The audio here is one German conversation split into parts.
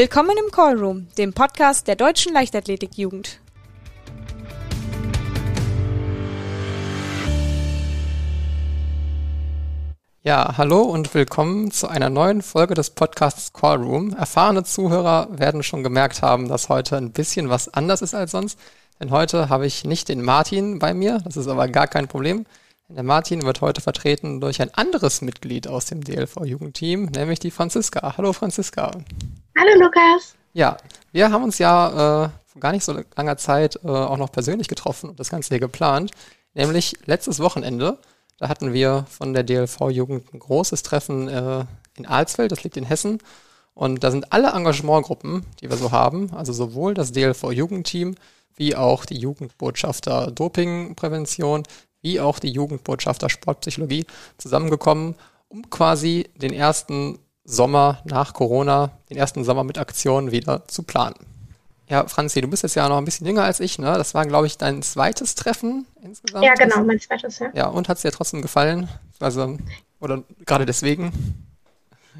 Willkommen im Callroom, dem Podcast der Deutschen Leichtathletikjugend. Ja, hallo und willkommen zu einer neuen Folge des Podcasts Callroom. Erfahrene Zuhörer werden schon gemerkt haben, dass heute ein bisschen was anders ist als sonst. Denn heute habe ich nicht den Martin bei mir, das ist aber gar kein Problem. Der Martin wird heute vertreten durch ein anderes Mitglied aus dem DLV-Jugendteam, nämlich die Franziska. Hallo Franziska. Hallo Lukas. Ja, wir haben uns ja äh, vor gar nicht so langer Zeit äh, auch noch persönlich getroffen und das Ganze hier geplant. Nämlich letztes Wochenende, da hatten wir von der DLV-Jugend ein großes Treffen äh, in Alsfeld, das liegt in Hessen. Und da sind alle Engagementgruppen, die wir so haben, also sowohl das DLV-Jugendteam, wie auch die Jugendbotschafter Dopingprävention, wie auch die Jugendbotschafter Sportpsychologie zusammengekommen, um quasi den ersten Sommer nach Corona, den ersten Sommer mit Aktionen wieder zu planen. Ja, Franzi, du bist jetzt ja noch ein bisschen jünger als ich, ne? Das war, glaube ich, dein zweites Treffen insgesamt. Ja, genau, mein zweites, ja. Ja, und hat es dir trotzdem gefallen? Also, oder gerade deswegen?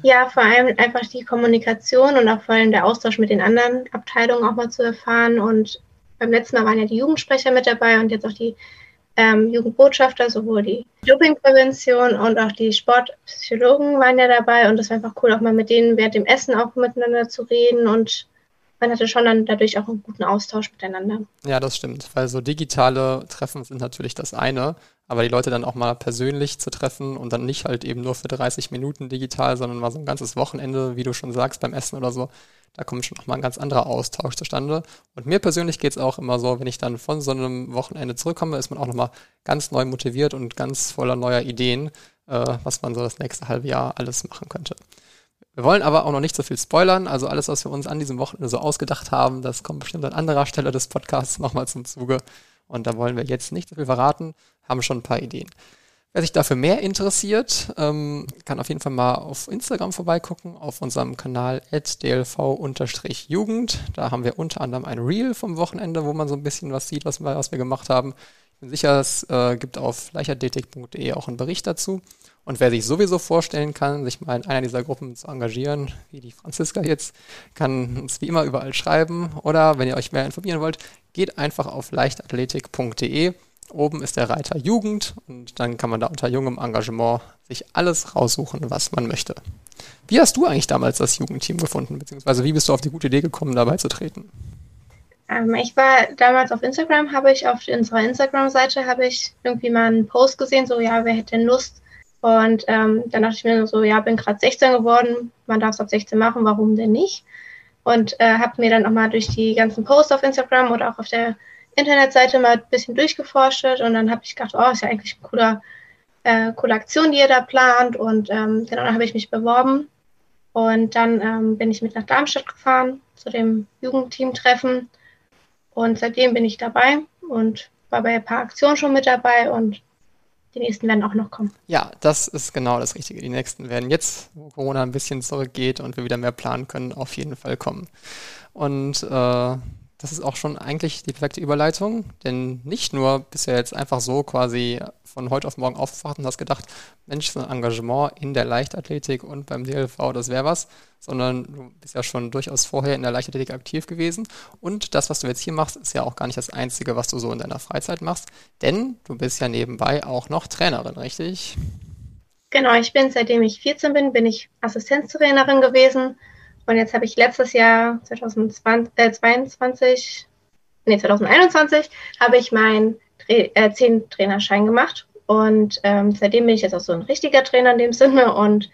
Ja, vor allem einfach die Kommunikation und auch vor allem der Austausch mit den anderen Abteilungen auch mal zu erfahren und beim letzten Mal waren ja die Jugendsprecher mit dabei und jetzt auch die ähm, Jugendbotschafter, sowohl die Dopingprävention und auch die Sportpsychologen waren ja dabei und das war einfach cool, auch mal mit denen während dem Essen auch miteinander zu reden und man hatte schon dann dadurch auch einen guten Austausch miteinander. Ja, das stimmt, weil so digitale Treffen sind natürlich das eine, aber die Leute dann auch mal persönlich zu treffen und dann nicht halt eben nur für 30 Minuten digital, sondern mal so ein ganzes Wochenende, wie du schon sagst, beim Essen oder so, da kommt schon nochmal ein ganz anderer Austausch zustande. Und mir persönlich geht es auch immer so, wenn ich dann von so einem Wochenende zurückkomme, ist man auch nochmal ganz neu motiviert und ganz voller neuer Ideen, äh, was man so das nächste halbe Jahr alles machen könnte. Wir wollen aber auch noch nicht so viel spoilern. Also alles, was wir uns an diesem Wochenende so ausgedacht haben, das kommt bestimmt an anderer Stelle des Podcasts nochmal zum Zuge. Und da wollen wir jetzt nicht so viel verraten, haben schon ein paar Ideen. Wer sich dafür mehr interessiert, ähm, kann auf jeden Fall mal auf Instagram vorbeigucken, auf unserem Kanal dlv-jugend. Da haben wir unter anderem ein Reel vom Wochenende, wo man so ein bisschen was sieht, was wir, was wir gemacht haben. Ich bin sicher, es äh, gibt auf leichtathletik.de auch einen Bericht dazu. Und wer sich sowieso vorstellen kann, sich mal in einer dieser Gruppen zu engagieren, wie die Franziska jetzt, kann uns wie immer überall schreiben. Oder wenn ihr euch mehr informieren wollt, geht einfach auf leichtathletik.de Oben ist der Reiter Jugend und dann kann man da unter jungem Engagement sich alles raussuchen, was man möchte. Wie hast du eigentlich damals das Jugendteam gefunden, beziehungsweise wie bist du auf die gute Idee gekommen, dabei zu treten? Ähm, ich war damals auf Instagram, habe ich auf unserer Instagram-Seite habe ich irgendwie mal einen Post gesehen, so ja, wer hätte denn Lust? Und ähm, dann dachte ich mir so, ja, bin gerade 16 geworden, man darf es ab 16 machen, warum denn nicht? Und äh, habe mir dann auch mal durch die ganzen Posts auf Instagram oder auch auf der Internetseite mal ein bisschen durchgeforscht und dann habe ich gedacht, oh, ist ja eigentlich eine coole, äh, coole Aktion, die ihr da plant. Und ähm, genau, dann habe ich mich beworben. Und dann ähm, bin ich mit nach Darmstadt gefahren zu dem Jugendteam-Treffen. Und seitdem bin ich dabei und war bei ein paar Aktionen schon mit dabei und die nächsten werden auch noch kommen. Ja, das ist genau das Richtige. Die nächsten werden jetzt, wo Corona ein bisschen zurückgeht und wir wieder mehr planen können, auf jeden Fall kommen. Und äh, das ist auch schon eigentlich die perfekte Überleitung, denn nicht nur bist du jetzt einfach so quasi von heute auf morgen aufgewacht und hast gedacht, Mensch, so ein Engagement in der Leichtathletik und beim DLV, das wäre was, sondern du bist ja schon durchaus vorher in der Leichtathletik aktiv gewesen und das, was du jetzt hier machst, ist ja auch gar nicht das Einzige, was du so in deiner Freizeit machst, denn du bist ja nebenbei auch noch Trainerin, richtig? Genau, ich bin, seitdem ich 14 bin, bin ich Assistenztrainerin gewesen und jetzt habe ich letztes Jahr, 2022, äh, nee, 2021, habe ich meinen äh, 10 Trainerschein gemacht. Und ähm, seitdem bin ich jetzt auch so ein richtiger Trainer in dem Sinne. Und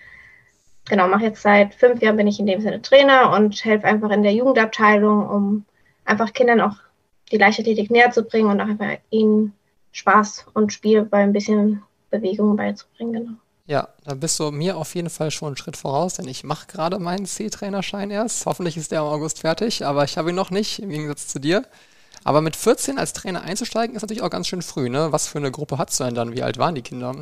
genau, mache jetzt seit fünf Jahren bin ich in dem Sinne Trainer und helfe einfach in der Jugendabteilung, um einfach Kindern auch die Leichtathletik näher zu bringen und auch einfach ihnen Spaß und Spiel bei ein bisschen Bewegung beizubringen. Genau. Ja, da bist du mir auf jeden Fall schon einen Schritt voraus, denn ich mache gerade meinen C-Trainerschein erst. Hoffentlich ist der im August fertig, aber ich habe ihn noch nicht, im Gegensatz zu dir. Aber mit 14 als Trainer einzusteigen, ist natürlich auch ganz schön früh, ne? Was für eine Gruppe hast du denn dann? Wie alt waren die Kinder?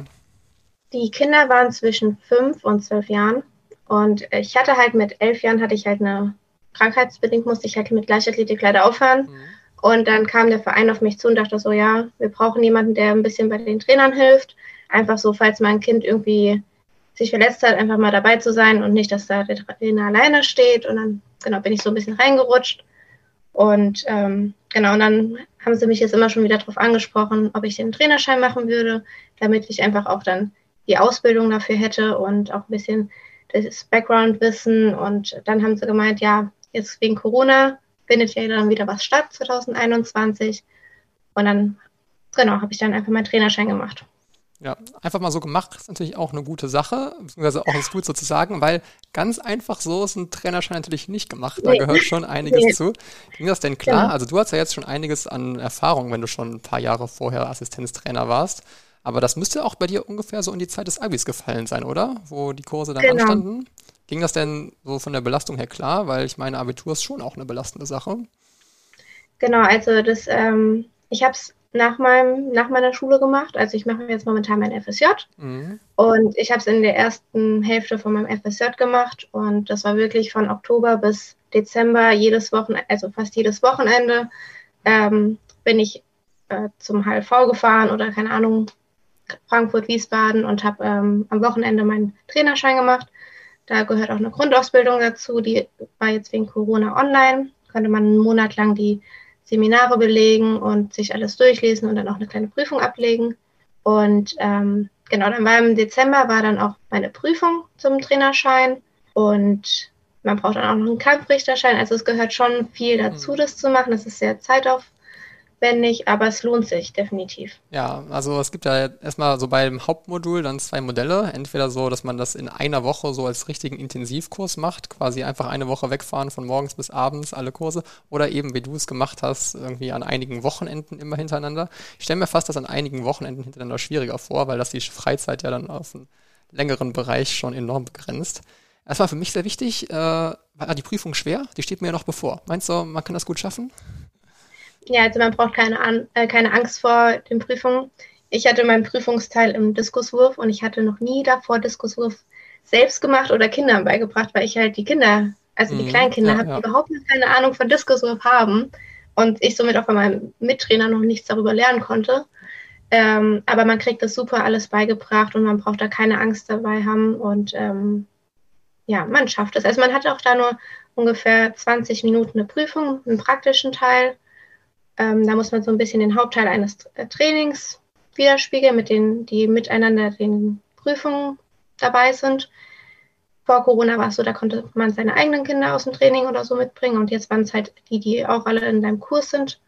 Die Kinder waren zwischen 5 und 12 Jahren. Und ich hatte halt mit 11 Jahren, hatte ich halt eine, krankheitsbedingt musste ich halt mit Leichtathletik leider aufhören. Mhm. Und dann kam der Verein auf mich zu und dachte so, ja, wir brauchen jemanden, der ein bisschen bei den Trainern hilft einfach so, falls mein Kind irgendwie sich verletzt hat, einfach mal dabei zu sein und nicht, dass da der Trainer alleine steht. Und dann, genau, bin ich so ein bisschen reingerutscht. Und ähm, genau, und dann haben sie mich jetzt immer schon wieder darauf angesprochen, ob ich den Trainerschein machen würde, damit ich einfach auch dann die Ausbildung dafür hätte und auch ein bisschen das Background-Wissen. Und dann haben sie gemeint, ja, jetzt wegen Corona findet ja dann wieder was statt 2021. Und dann, genau, habe ich dann einfach meinen Trainerschein gemacht. Ja, einfach mal so gemacht ist natürlich auch eine gute Sache, beziehungsweise auch ist gut sozusagen, weil ganz einfach so ist ein Trainerschein natürlich nicht gemacht. Da nee. gehört schon einiges nee. zu. Ging das denn klar? Genau. Also du hast ja jetzt schon einiges an Erfahrung, wenn du schon ein paar Jahre vorher Assistenztrainer warst. Aber das müsste auch bei dir ungefähr so in die Zeit des Abis gefallen sein, oder? Wo die Kurse dann genau. anstanden. Ging das denn so von der Belastung her klar? Weil ich meine, Abitur ist schon auch eine belastende Sache. Genau, also das, ähm, ich habe es nach, meinem, nach meiner Schule gemacht. Also ich mache jetzt momentan mein FSJ. Mhm. Und ich habe es in der ersten Hälfte von meinem FSJ gemacht. Und das war wirklich von Oktober bis Dezember jedes Wochenende, also fast jedes Wochenende, ähm, bin ich äh, zum HLV gefahren oder keine Ahnung, Frankfurt, Wiesbaden und habe ähm, am Wochenende meinen Trainerschein gemacht. Da gehört auch eine Grundausbildung dazu, die war jetzt wegen Corona online. Konnte man einen Monat lang die Seminare belegen und sich alles durchlesen und dann auch eine kleine Prüfung ablegen. Und ähm, genau, dann war im Dezember war dann auch meine Prüfung zum Trainerschein und man braucht dann auch noch einen Kampfrichterschein. Also es gehört schon viel dazu, mhm. das zu machen. Das ist sehr zeitauf, aufwendig, aber es lohnt sich definitiv. Ja, also es gibt ja erstmal so beim Hauptmodul dann zwei Modelle. Entweder so, dass man das in einer Woche so als richtigen Intensivkurs macht, quasi einfach eine Woche wegfahren von morgens bis abends alle Kurse, oder eben, wie du es gemacht hast, irgendwie an einigen Wochenenden immer hintereinander. Ich stelle mir fast das an einigen Wochenenden hintereinander schwieriger vor, weil das die Freizeit ja dann auf einen längeren Bereich schon enorm begrenzt. Das war für mich sehr wichtig. Äh, war die Prüfung schwer? Die steht mir ja noch bevor. Meinst du, man kann das gut schaffen? Ja, also man braucht keine, An äh, keine Angst vor den Prüfungen. Ich hatte meinen Prüfungsteil im Diskuswurf und ich hatte noch nie davor Diskuswurf selbst gemacht oder Kindern beigebracht, weil ich halt die Kinder, also die mhm, Kleinkinder, ja, habe, ja. überhaupt keine Ahnung von Diskuswurf haben und ich somit auch von meinem Mittrainer noch nichts darüber lernen konnte. Ähm, aber man kriegt das super alles beigebracht und man braucht da keine Angst dabei haben und ähm, ja, man schafft es. Also man hat auch da nur ungefähr 20 Minuten eine Prüfung, einen praktischen Teil ähm, da muss man so ein bisschen den Hauptteil eines äh, Trainings widerspiegeln, mit denen, die miteinander den Prüfungen dabei sind. Vor Corona war es so, da konnte man seine eigenen Kinder aus dem Training oder so mitbringen und jetzt waren es halt die, die auch alle in deinem Kurs sind,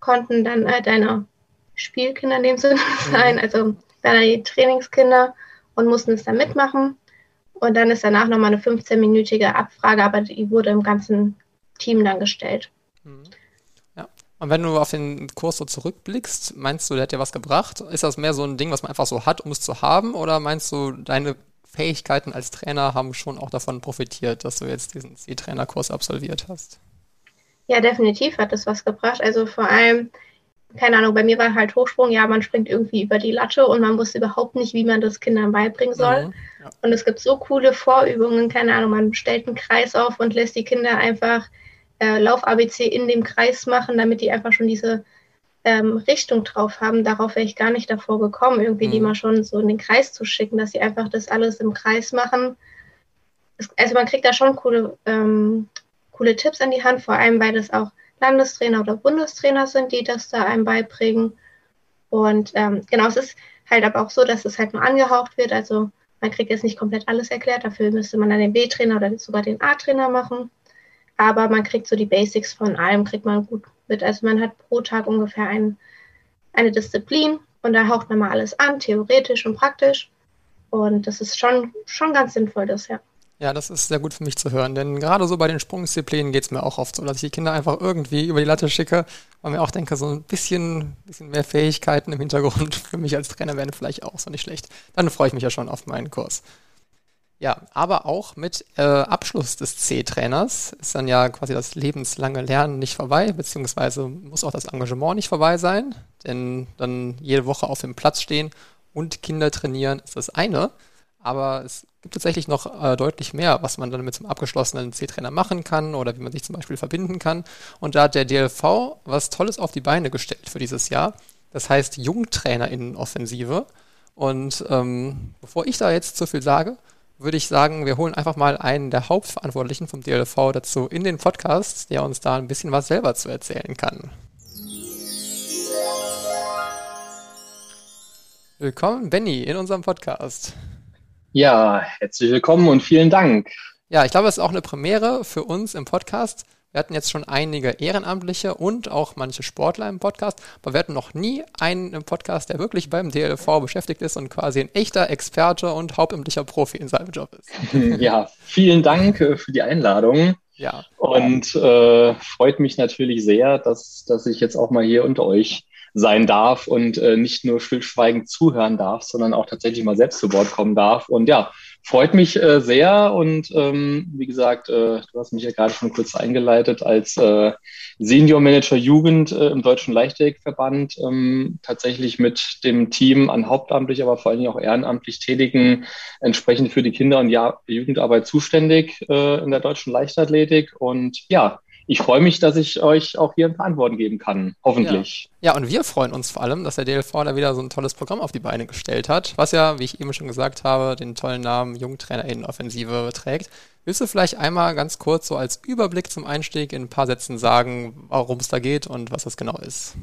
konnten dann äh, deine Spielkinder in dem Sinne mhm. sein, also deine Trainingskinder und mussten es dann mitmachen. Und dann ist danach nochmal eine 15-minütige Abfrage, aber die wurde im ganzen Team dann gestellt. Mhm. Und wenn du auf den Kurs so zurückblickst, meinst du, der hat dir was gebracht? Ist das mehr so ein Ding, was man einfach so hat, um es zu haben? Oder meinst du, deine Fähigkeiten als Trainer haben schon auch davon profitiert, dass du jetzt diesen C-Trainer-Kurs absolviert hast? Ja, definitiv hat das was gebracht. Also vor allem, keine Ahnung, bei mir war halt Hochsprung, ja, man springt irgendwie über die Latte und man wusste überhaupt nicht, wie man das Kindern beibringen soll. Mhm, ja. Und es gibt so coole Vorübungen, keine Ahnung, man stellt einen Kreis auf und lässt die Kinder einfach äh, Lauf-ABC in dem Kreis machen, damit die einfach schon diese ähm, Richtung drauf haben. Darauf wäre ich gar nicht davor gekommen, irgendwie mhm. die mal schon so in den Kreis zu schicken, dass sie einfach das alles im Kreis machen. Es, also man kriegt da schon coole, ähm, coole Tipps an die Hand, vor allem weil das auch Landestrainer oder Bundestrainer sind, die das da einem beibringen. Und ähm, genau, es ist halt aber auch so, dass es halt nur angehaucht wird. Also man kriegt jetzt nicht komplett alles erklärt. Dafür müsste man dann den B-Trainer oder sogar den A-Trainer machen aber man kriegt so die Basics von allem, kriegt man gut mit. Also man hat pro Tag ungefähr ein, eine Disziplin und da haucht man mal alles an, theoretisch und praktisch. Und das ist schon, schon ganz sinnvoll, das, ja. Ja, das ist sehr gut für mich zu hören, denn gerade so bei den Sprungdisziplinen geht es mir auch oft so, dass ich die Kinder einfach irgendwie über die Latte schicke und mir auch denke, so ein bisschen, bisschen mehr Fähigkeiten im Hintergrund für mich als Trainer wären vielleicht auch so nicht schlecht. Dann freue ich mich ja schon auf meinen Kurs. Ja, aber auch mit äh, Abschluss des C-Trainers ist dann ja quasi das lebenslange Lernen nicht vorbei, beziehungsweise muss auch das Engagement nicht vorbei sein, denn dann jede Woche auf dem Platz stehen und Kinder trainieren ist das eine, aber es gibt tatsächlich noch äh, deutlich mehr, was man dann mit zum abgeschlossenen C-Trainer machen kann oder wie man sich zum Beispiel verbinden kann. Und da hat der DLV was Tolles auf die Beine gestellt für dieses Jahr. Das heißt JungtrainerInnen-Offensive. Und ähm, bevor ich da jetzt zu viel sage, würde ich sagen, wir holen einfach mal einen der Hauptverantwortlichen vom DLV dazu in den Podcast, der uns da ein bisschen was selber zu erzählen kann. Willkommen, Benny, in unserem Podcast. Ja, herzlich willkommen und vielen Dank. Ja, ich glaube, es ist auch eine Premiere für uns im Podcast. Wir hatten jetzt schon einige Ehrenamtliche und auch manche Sportler im Podcast, aber wir hatten noch nie einen im Podcast, der wirklich beim DLV beschäftigt ist und quasi ein echter Experte und hauptamtlicher Profi in seinem Job ist. Ja, vielen Dank äh, für die Einladung. Ja. Und äh, freut mich natürlich sehr, dass, dass ich jetzt auch mal hier unter euch sein darf und äh, nicht nur stillschweigend zuhören darf, sondern auch tatsächlich mal selbst zu Wort kommen darf. Und ja, freut mich äh, sehr und ähm, wie gesagt, äh, du hast mich ja gerade schon kurz eingeleitet als äh, Senior Manager Jugend äh, im Deutschen Leichtathletikverband, ähm, tatsächlich mit dem Team an hauptamtlich, aber vor allen Dingen auch ehrenamtlich Tätigen entsprechend für die Kinder- und ja Jugendarbeit zuständig äh, in der deutschen Leichtathletik. Und ja, ich freue mich, dass ich euch auch hier ein paar Antworten geben kann, hoffentlich. Ja. ja, und wir freuen uns vor allem, dass der DLV da wieder so ein tolles Programm auf die Beine gestellt hat, was ja, wie ich eben schon gesagt habe, den tollen Namen JungtrainerInnen-Offensive trägt. Willst du vielleicht einmal ganz kurz so als Überblick zum Einstieg in ein paar Sätzen sagen, worum es da geht und was das genau ist?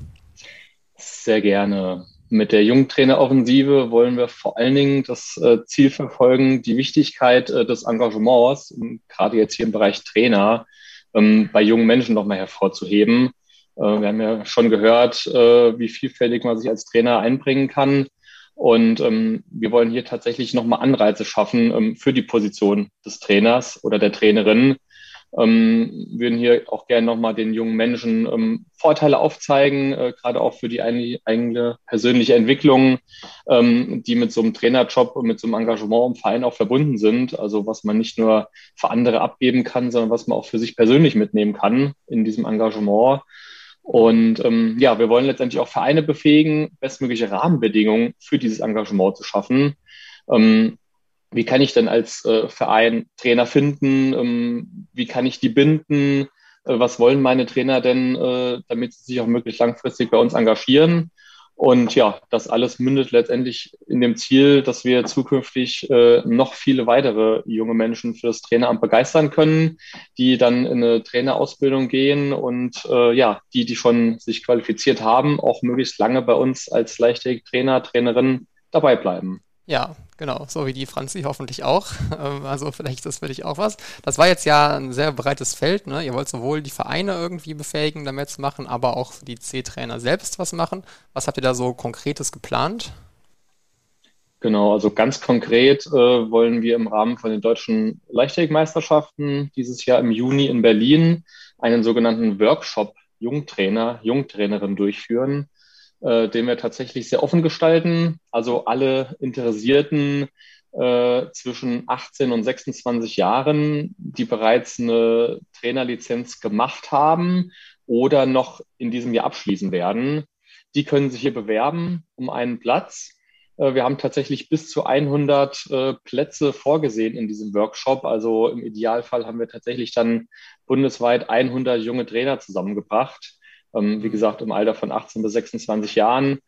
Sehr gerne. Mit der Jungtrainer-Offensive wollen wir vor allen Dingen das äh, Ziel verfolgen, die Wichtigkeit äh, des Engagements, gerade jetzt hier im Bereich Trainer, ähm, bei jungen Menschen nochmal hervorzuheben. Äh, wir haben ja schon gehört, äh, wie vielfältig man sich als Trainer einbringen kann. Und ähm, wir wollen hier tatsächlich nochmal Anreize schaffen ähm, für die Position des Trainers oder der Trainerin, ähm, würden hier auch gerne nochmal den jungen Menschen ähm, Vorteile aufzeigen, äh, gerade auch für die eigene persönliche Entwicklung, ähm, die mit so einem Trainerjob und mit so einem Engagement im Verein auch verbunden sind. Also was man nicht nur für andere abgeben kann, sondern was man auch für sich persönlich mitnehmen kann in diesem Engagement. Und ähm, ja, wir wollen letztendlich auch Vereine befähigen, bestmögliche Rahmenbedingungen für dieses Engagement zu schaffen. Ähm, wie kann ich denn als äh, Verein Trainer finden? Ähm, wie kann ich die binden? Äh, was wollen meine Trainer denn, äh, damit sie sich auch möglichst langfristig bei uns engagieren? Und ja, das alles mündet letztendlich in dem Ziel, dass wir zukünftig äh, noch viele weitere junge Menschen für das Traineramt begeistern können, die dann in eine Trainerausbildung gehen und äh, ja, die, die schon sich qualifiziert haben, auch möglichst lange bei uns als Leichtathletik-Trainer, Trainerin dabei bleiben. Ja, genau, so wie die Franzi hoffentlich auch. Ähm, also vielleicht ist das für dich auch was. Das war jetzt ja ein sehr breites Feld. Ne? Ihr wollt sowohl die Vereine irgendwie befähigen, damit zu machen, aber auch die C-Trainer selbst was machen. Was habt ihr da so konkretes geplant? Genau, also ganz konkret äh, wollen wir im Rahmen von den deutschen Leichtathletikmeisterschaften dieses Jahr im Juni in Berlin einen sogenannten Workshop Jungtrainer, Jungtrainerin durchführen äh, den wir tatsächlich sehr offen gestalten. Also alle Interessierten äh, zwischen 18 und 26 Jahren, die bereits eine Trainerlizenz gemacht haben oder noch in diesem Jahr abschließen werden, die können sich hier bewerben um einen Platz. Äh, wir haben tatsächlich bis zu 100 äh, Plätze vorgesehen in diesem Workshop. Also im Idealfall haben wir tatsächlich dann bundesweit 100 junge Trainer zusammengebracht ähm, wie gesagt, im Alter von 18 bis 26 Jahren.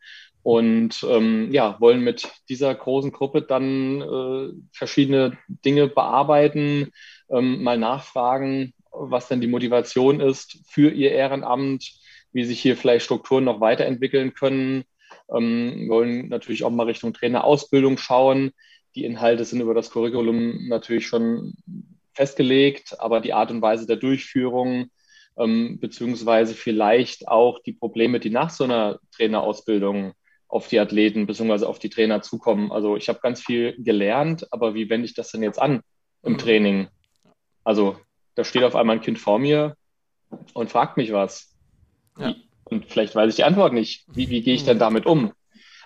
Und ähm, ja, wollen mit dieser großen Gruppe dann äh, verschiedene Dinge bearbeiten, ähm, mal nachfragen, was denn die Motivation ist für ihr Ehrenamt, wie sich hier vielleicht Strukturen noch weiterentwickeln können. Ähm, wollen natürlich auch mal Richtung Trainerausbildung schauen. Die Inhalte sind über das Curriculum natürlich schon festgelegt, aber die Art und Weise der Durchführung, ähm, beziehungsweise vielleicht auch die Probleme, die nach so einer Trainerausbildung auf die Athleten beziehungsweise auf die Trainer zukommen. Also ich habe ganz viel gelernt, aber wie wende ich das denn jetzt an im mhm. Training? Also da steht auf einmal ein Kind vor mir und fragt mich was. Ja. Und vielleicht weiß ich die Antwort nicht. Wie, wie gehe ich denn mhm. damit um?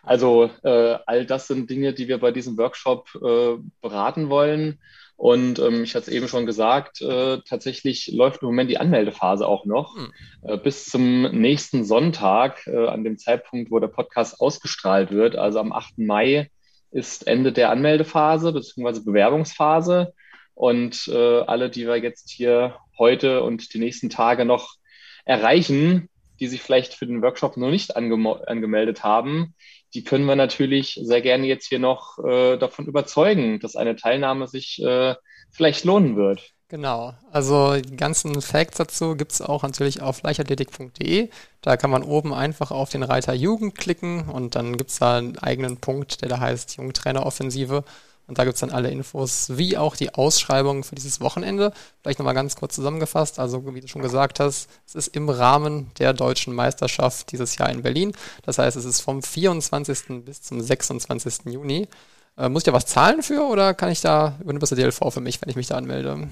Also äh, all das sind Dinge, die wir bei diesem Workshop äh, beraten wollen. Und ähm, ich hatte es eben schon gesagt, äh, tatsächlich läuft im Moment die Anmeldephase auch noch. Mhm. Äh, bis zum nächsten Sonntag, äh, an dem Zeitpunkt, wo der Podcast ausgestrahlt wird, also am 8. Mai, ist Ende der Anmeldephase bzw. Bewerbungsphase. Und äh, alle, die wir jetzt hier heute und die nächsten Tage noch erreichen, die sich vielleicht für den Workshop noch nicht ange angemeldet haben, die können wir natürlich sehr gerne jetzt hier noch äh, davon überzeugen, dass eine Teilnahme sich äh, vielleicht lohnen wird. Genau, also die ganzen Facts dazu gibt es auch natürlich auf leichtathletik.de. Da kann man oben einfach auf den Reiter Jugend klicken und dann gibt es da einen eigenen Punkt, der da heißt Jugendtraineroffensive. Und da gibt es dann alle Infos, wie auch die Ausschreibung für dieses Wochenende. Vielleicht nochmal ganz kurz zusammengefasst. Also, wie du schon gesagt hast, es ist im Rahmen der deutschen Meisterschaft dieses Jahr in Berlin. Das heißt, es ist vom 24. bis zum 26. Juni. Äh, muss ich da was zahlen für oder kann ich da, übernimmt das der DLV für mich, wenn ich mich da anmelde?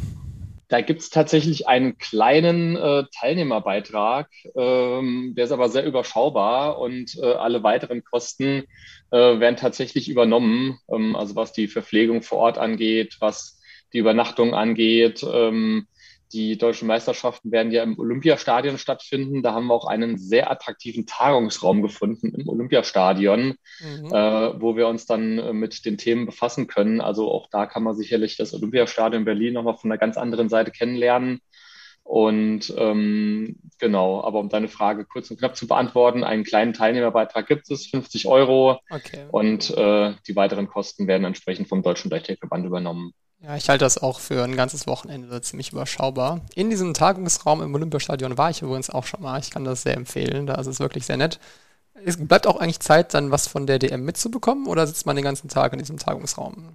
Da gibt es tatsächlich einen kleinen äh, Teilnehmerbeitrag, ähm, der ist aber sehr überschaubar und äh, alle weiteren Kosten äh, werden tatsächlich übernommen. Ähm, also was die Verpflegung vor Ort angeht, was die Übernachtung angeht, ähm, die deutschen Meisterschaften werden ja im Olympiastadion stattfinden. Da haben wir auch einen sehr attraktiven Tagungsraum gefunden im Olympiastadion, mhm. äh, wo wir uns dann äh, mit den Themen befassen können. Also auch da kann man sicherlich das Olympiastadion Berlin nochmal von einer ganz anderen Seite kennenlernen. Und ähm, genau, aber um deine Frage kurz und knapp zu beantworten, einen kleinen Teilnehmerbeitrag gibt es, 50 Euro. Okay. Und äh, die weiteren Kosten werden entsprechend vom Deutschen Leichtathletikverband übernommen. Ja, ich halte das auch für ein ganzes Wochenende ziemlich überschaubar. In diesem Tagungsraum im Olympiastadion war ich übrigens auch schon mal. Ich kann das sehr empfehlen. Da ist es wirklich sehr nett. Es bleibt auch eigentlich Zeit, dann was von der DM mitzubekommen oder sitzt man den ganzen Tag in diesem Tagungsraum?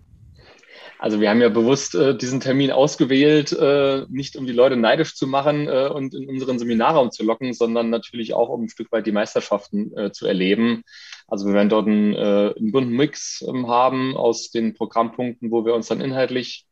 Also wir haben ja bewusst äh, diesen Termin ausgewählt, äh, nicht um die Leute neidisch zu machen äh, und in unseren Seminarraum zu locken, sondern natürlich auch, um ein Stück weit die Meisterschaften äh, zu erleben. Also wir werden dort einen, äh, einen bunten Mix ähm, haben aus den Programmpunkten, wo wir uns dann inhaltlich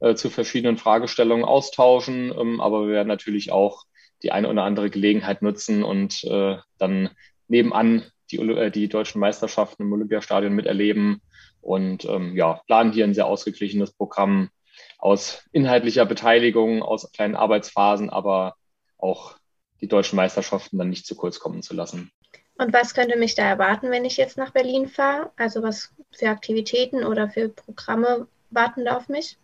äh, zu verschiedenen Fragestellungen austauschen. Ähm, aber wir werden natürlich auch die eine oder andere Gelegenheit nutzen und äh, dann nebenan die, äh, die deutschen Meisterschaften im Olympiastadion miterleben und ähm, ja, planen hier ein sehr ausgeglichenes Programm aus inhaltlicher Beteiligung, aus kleinen Arbeitsphasen, aber auch die deutschen Meisterschaften dann nicht zu kurz kommen zu lassen. Und was könnte mich da erwarten, wenn ich jetzt nach Berlin fahre? Also was für Aktivitäten oder für Programme warten da auf mich?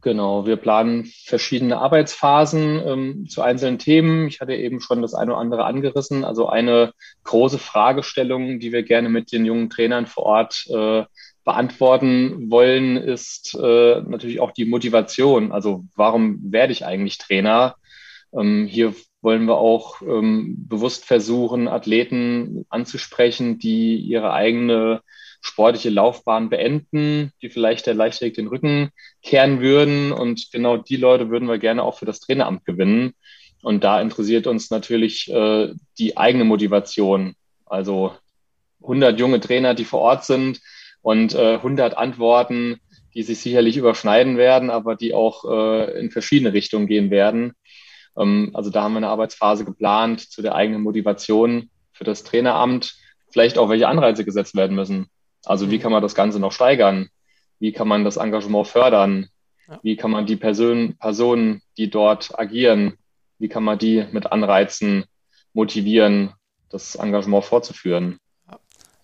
Genau, wir planen verschiedene Arbeitsphasen ähm, zu einzelnen Themen. Ich hatte eben schon das eine oder andere angerissen. Also eine große Fragestellung, die wir gerne mit den jungen Trainern vor Ort äh, beantworten wollen, ist äh, natürlich auch die Motivation. Also warum werde ich eigentlich Trainer? Ähm, hier wollen wir auch ähm, bewusst versuchen, Athleten anzusprechen, die ihre eigene sportliche Laufbahn beenden, die vielleicht der Leichtathletik den Rücken kehren würden. Und genau die Leute würden wir gerne auch für das Traineramt gewinnen. Und da interessiert uns natürlich äh, die eigene Motivation. Also 100 junge Trainer, die vor Ort sind und äh, 100 Antworten, die sich sicherlich überschneiden werden, aber die auch äh, in verschiedene Richtungen gehen werden. Ähm, also da haben wir eine Arbeitsphase geplant zu der eigenen Motivation für das Traineramt, vielleicht auch welche Anreize gesetzt werden müssen. Also wie kann man das Ganze noch steigern? Wie kann man das Engagement fördern? Wie kann man die Person, Personen, die dort agieren, wie kann man die mit Anreizen motivieren, das Engagement fortzuführen?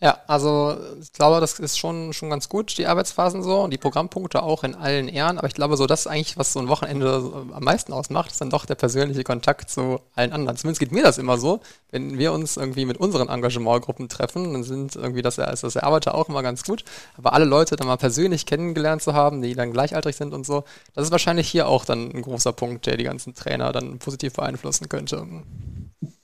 Ja, also ich glaube, das ist schon, schon ganz gut, die Arbeitsphasen so und die Programmpunkte auch in allen Ehren. Aber ich glaube, so das ist eigentlich, was so ein Wochenende am meisten ausmacht, ist dann doch der persönliche Kontakt zu allen anderen. Zumindest geht mir das immer so. Wenn wir uns irgendwie mit unseren Engagementgruppen treffen, dann sind irgendwie das, ist das Erarbeiter auch immer ganz gut. Aber alle Leute dann mal persönlich kennengelernt zu haben, die dann gleichaltrig sind und so, das ist wahrscheinlich hier auch dann ein großer Punkt, der die ganzen Trainer dann positiv beeinflussen könnte.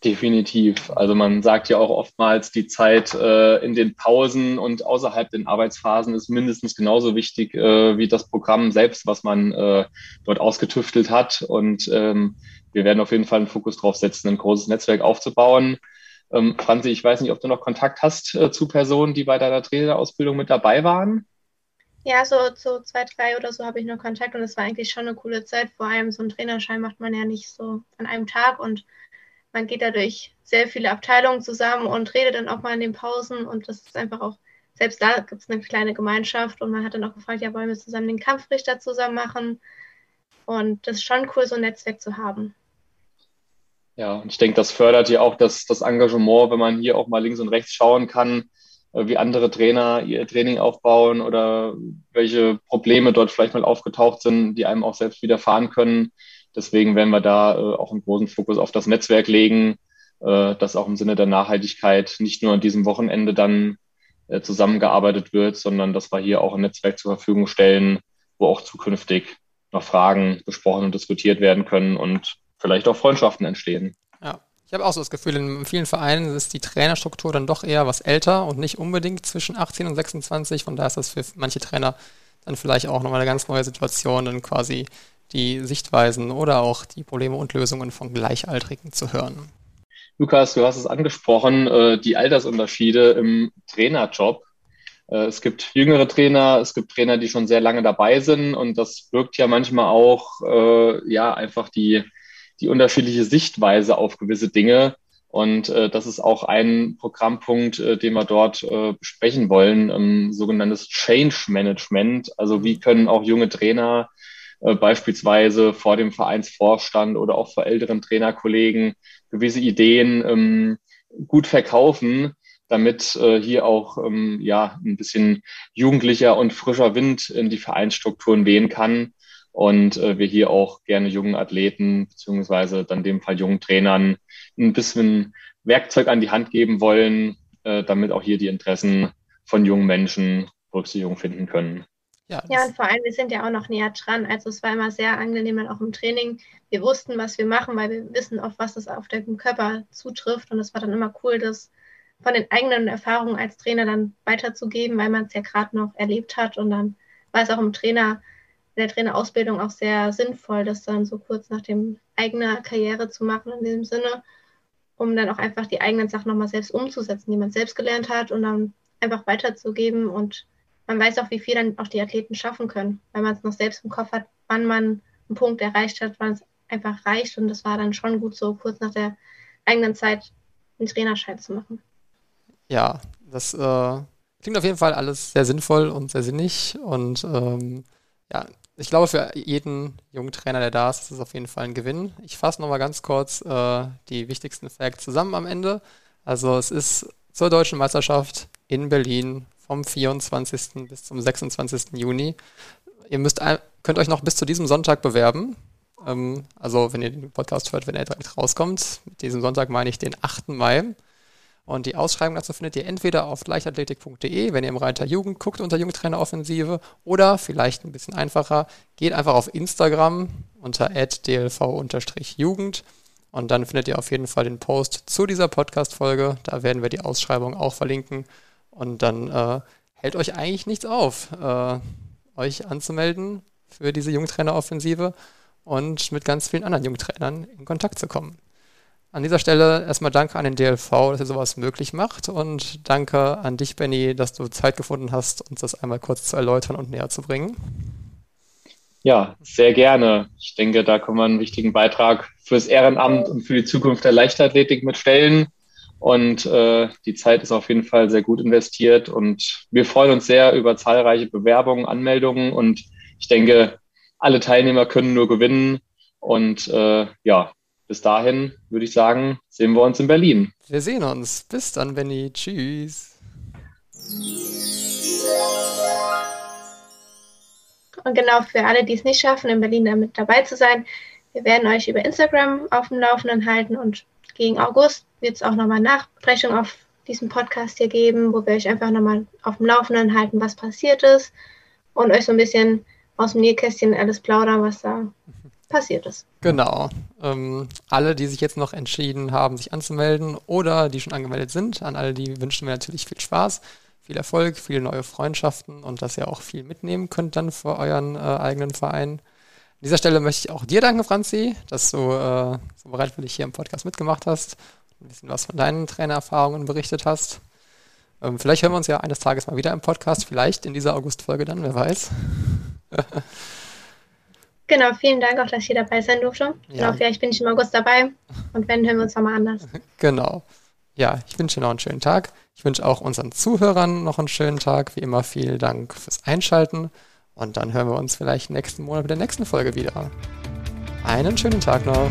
Definitiv. Also man sagt ja auch oftmals, die Zeit äh, in den Pausen und außerhalb den Arbeitsphasen ist mindestens genauso wichtig äh, wie das Programm selbst, was man äh, dort ausgetüftelt hat. Und ähm, wir werden auf jeden Fall einen Fokus drauf setzen, ein großes Netzwerk aufzubauen. Ähm, Franzi, ich weiß nicht, ob du noch Kontakt hast äh, zu Personen, die bei deiner Trainerausbildung mit dabei waren. Ja, so, so zwei, drei oder so habe ich noch Kontakt und es war eigentlich schon eine coole Zeit. Vor allem so einen Trainerschein macht man ja nicht so an einem Tag und man geht dadurch sehr viele Abteilungen zusammen und redet dann auch mal in den Pausen und das ist einfach auch, selbst da gibt es eine kleine Gemeinschaft und man hat dann auch gefragt, ja, wollen wir zusammen den Kampfrichter zusammen machen? Und das ist schon cool, so ein Netzwerk zu haben. Ja, und ich denke, das fördert ja auch das, das Engagement, wenn man hier auch mal links und rechts schauen kann, äh, wie andere Trainer ihr Training aufbauen oder welche Probleme dort vielleicht mal aufgetaucht sind, die einem auch selbst widerfahren können. Deswegen werden wir da äh, auch einen großen Fokus auf das Netzwerk legen, äh, das auch im Sinne der Nachhaltigkeit nicht nur an diesem Wochenende dann äh, zusammengearbeitet wird, sondern dass wir hier auch ein Netzwerk zur Verfügung stellen, wo auch zukünftig noch Fragen besprochen und diskutiert werden können und vielleicht auch Freundschaften entstehen. Ja. Ich habe auch so das Gefühl, in vielen Vereinen ist die Trainerstruktur dann doch eher was älter und nicht unbedingt zwischen 18 und 26. Von daher ist das für manche Trainer dann vielleicht auch nochmal eine ganz neue Situation, dann quasi die Sichtweisen oder auch die Probleme und Lösungen von Gleichaltrigen zu hören. Lukas, du hast es angesprochen, äh, die Altersunterschiede im Trainerjob. Äh, es gibt jüngere Trainer, es gibt Trainer, die schon sehr lange dabei sind und das birgt ja manchmal auch äh, ja einfach die, die unterschiedliche Sichtweise auf gewisse Dinge. Und äh, das ist auch ein Programmpunkt, äh, den wir dort äh, besprechen wollen, ähm, sogenanntes Change Management. Also wie können auch junge Trainer äh, beispielsweise vor dem Vereinsvorstand oder auch vor älteren Trainerkollegen gewisse Ideen ähm, gut verkaufen, damit äh, hier auch ähm, ja ein bisschen jugendlicher und frischer Wind in die Vereinsstrukturen wehen kann und äh, wir hier auch gerne jungen Athleten beziehungsweise dann dem Fall jungen Trainern ein bisschen Werkzeug an die Hand geben wollen, äh, damit auch hier die Interessen von jungen Menschen Berücksichtigung finden können. Ja, ja, und vor allem, wir sind ja auch noch näher dran. Also es war immer sehr angenehm dann auch im Training. Wir wussten, was wir machen, weil wir wissen, auf was es auf dem Körper zutrifft. Und es war dann immer cool, das von den eigenen Erfahrungen als Trainer dann weiterzugeben, weil man es ja gerade noch erlebt hat. Und dann war es auch im Trainer, in der Trainerausbildung auch sehr sinnvoll, das dann so kurz nach dem eigenen Karriere zu machen in dem Sinne, um dann auch einfach die eigenen Sachen nochmal selbst umzusetzen, die man selbst gelernt hat und dann einfach weiterzugeben und man weiß auch, wie viel dann auch die Athleten schaffen können, weil man es noch selbst im Kopf hat, wann man einen Punkt erreicht hat, wann es einfach reicht. Und das war dann schon gut, so kurz nach der eigenen Zeit einen Trainerschein zu machen. Ja, das äh, klingt auf jeden Fall alles sehr sinnvoll und sehr sinnig. Und ähm, ja, ich glaube, für jeden jungen Trainer, der da ist, ist es auf jeden Fall ein Gewinn. Ich fasse nochmal ganz kurz äh, die wichtigsten Facts zusammen am Ende. Also es ist zur deutschen Meisterschaft in Berlin vom 24. bis zum 26. Juni. Ihr müsst, könnt euch noch bis zu diesem Sonntag bewerben. Ähm, also wenn ihr den Podcast hört, wenn er direkt rauskommt. Mit diesem Sonntag meine ich den 8. Mai. Und die Ausschreibung dazu findet ihr entweder auf leichtathletik.de, wenn ihr im Reiter Jugend guckt unter Jugendtraineroffensive, oder vielleicht ein bisschen einfacher, geht einfach auf Instagram unter dlv-jugend und dann findet ihr auf jeden Fall den Post zu dieser Podcast-Folge. Da werden wir die Ausschreibung auch verlinken. Und dann äh, hält euch eigentlich nichts auf, äh, euch anzumelden für diese Jungtrainer-Offensive und mit ganz vielen anderen Jungtrainern in Kontakt zu kommen. An dieser Stelle erstmal danke an den DLV, dass er sowas möglich macht und danke an dich, Benny, dass du Zeit gefunden hast, uns das einmal kurz zu erläutern und näher zu bringen. Ja, sehr gerne. Ich denke, da kann man einen wichtigen Beitrag fürs Ehrenamt und für die Zukunft der Leichtathletik mitstellen. Und äh, die Zeit ist auf jeden Fall sehr gut investiert und wir freuen uns sehr über zahlreiche Bewerbungen, Anmeldungen und ich denke, alle Teilnehmer können nur gewinnen. Und äh, ja, bis dahin würde ich sagen, sehen wir uns in Berlin. Wir sehen uns. Bis dann, Benny. Tschüss. Und genau für alle, die es nicht schaffen, in Berlin damit dabei zu sein, wir werden euch über Instagram auf dem Laufenden halten und gegen August wird es auch nochmal Nachbrechung auf diesem Podcast hier geben, wo wir euch einfach nochmal auf dem Laufenden halten, was passiert ist und euch so ein bisschen aus dem Nähkästchen alles plaudern, was da passiert ist. Genau. Ähm, alle, die sich jetzt noch entschieden haben, sich anzumelden oder die schon angemeldet sind, an alle, die wünschen wir natürlich viel Spaß, viel Erfolg, viele neue Freundschaften und dass ihr auch viel mitnehmen könnt dann für euren äh, eigenen Verein. An dieser Stelle möchte ich auch dir danken, Franzi, dass du äh, so bereitwillig hier im Podcast mitgemacht hast, ein bisschen was von deinen Trainererfahrungen berichtet hast. Ähm, vielleicht hören wir uns ja eines Tages mal wieder im Podcast, vielleicht in dieser Augustfolge dann, wer weiß. genau, vielen Dank auch, dass ich hier dabei sein durfte. Ja. Genau, vielleicht bin ich im August dabei und wenn, hören wir uns nochmal anders. Genau. Ja, ich wünsche dir noch einen schönen Tag. Ich wünsche auch unseren Zuhörern noch einen schönen Tag. Wie immer vielen Dank fürs Einschalten. Und dann hören wir uns vielleicht nächsten Monat mit der nächsten Folge wieder. Einen schönen Tag noch.